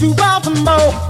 to Baltimore. Stopped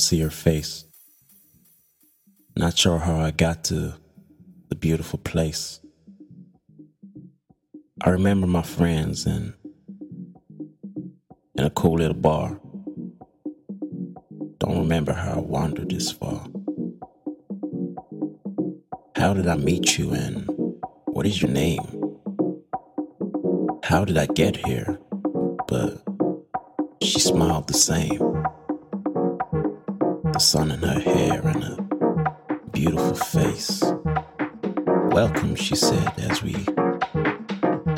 don't see her face. Not sure how I got to the beautiful place. I remember my friends and in a cool little bar. Don't remember how I wandered this far. How did I meet you and what is your name? How did I get here? But she smiled the same sun in her hair and her beautiful face. Welcome, she said as we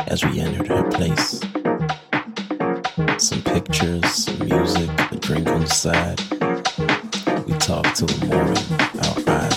as we entered her place. Some pictures, some music, a drink on the side. We talked till the morning, our eyes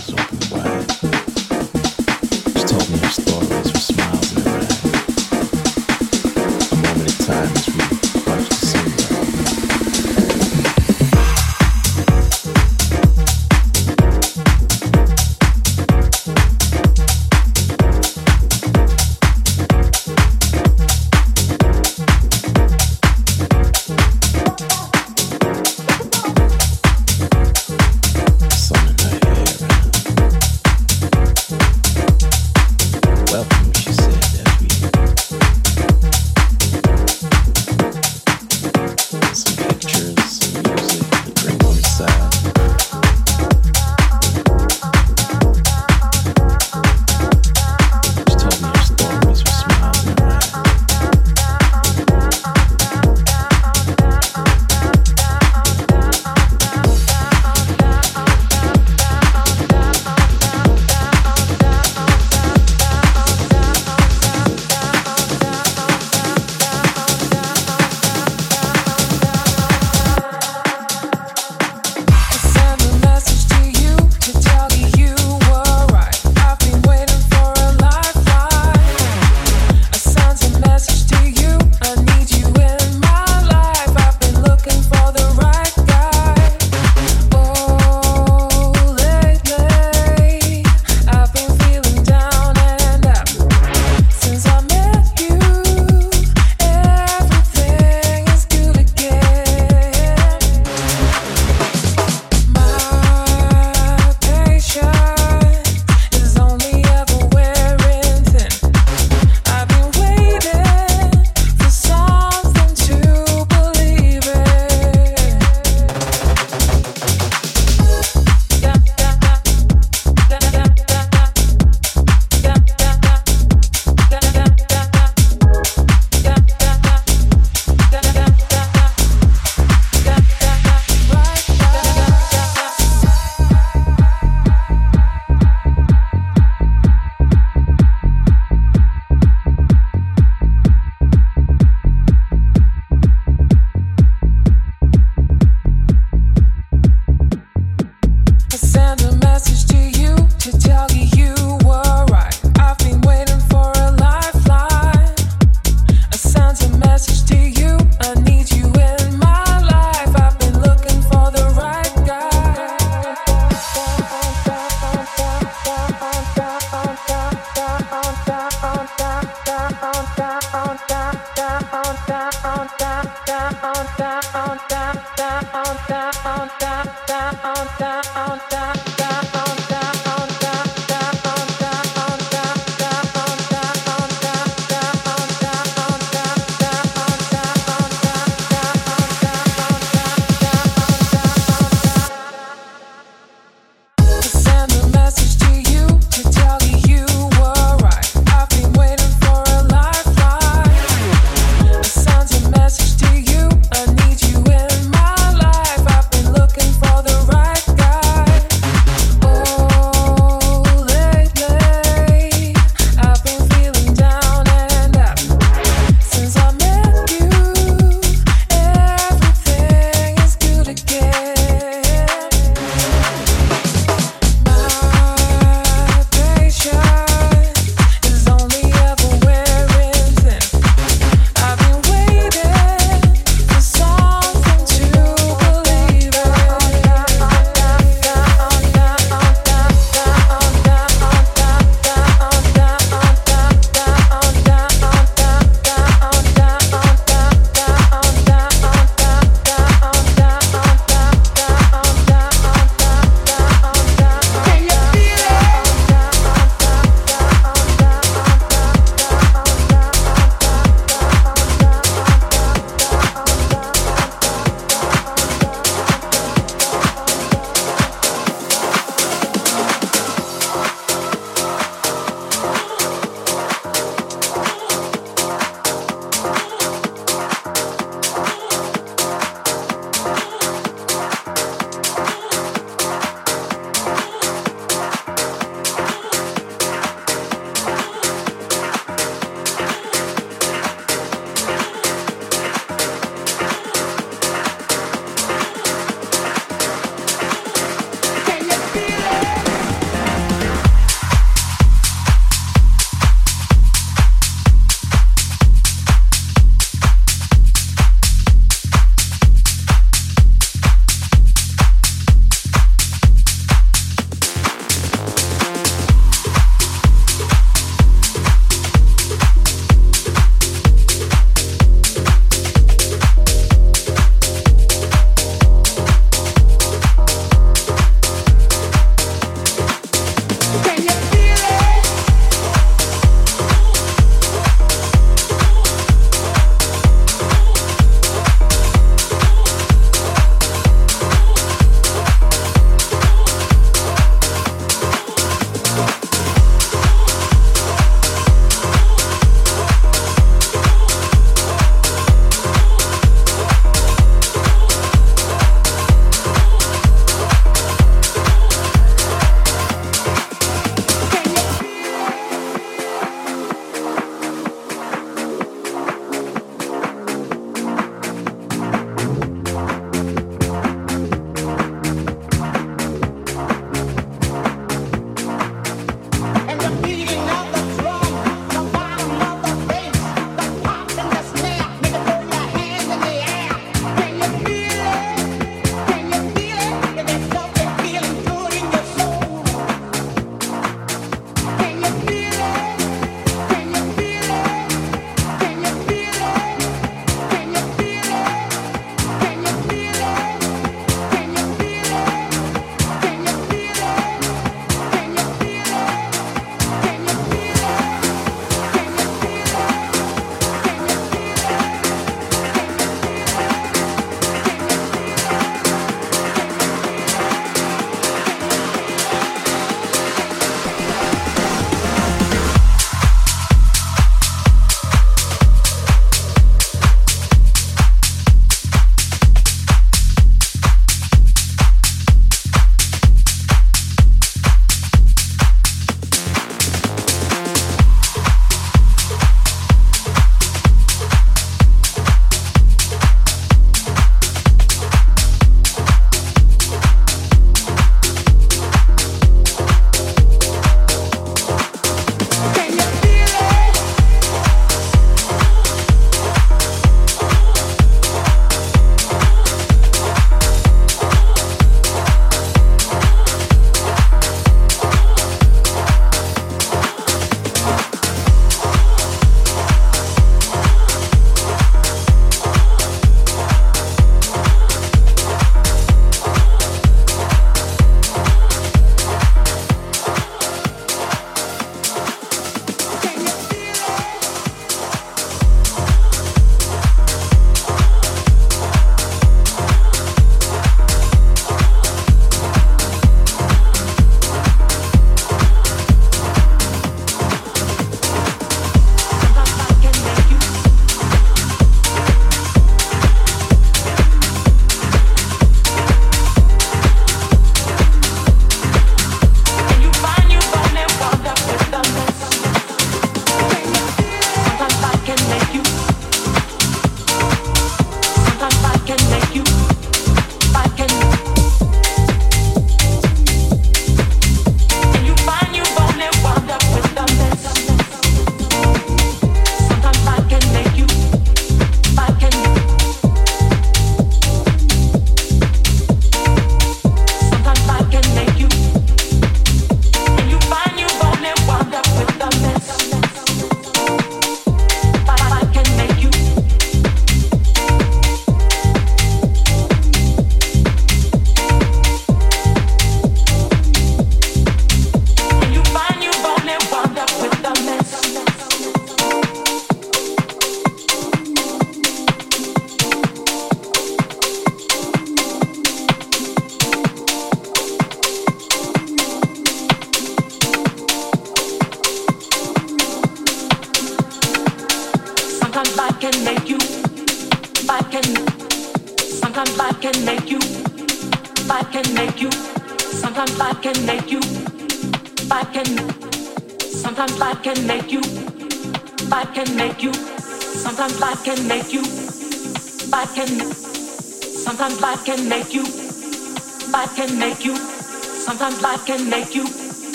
I can make you.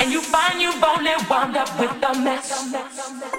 And you find you've only wound up with a mess.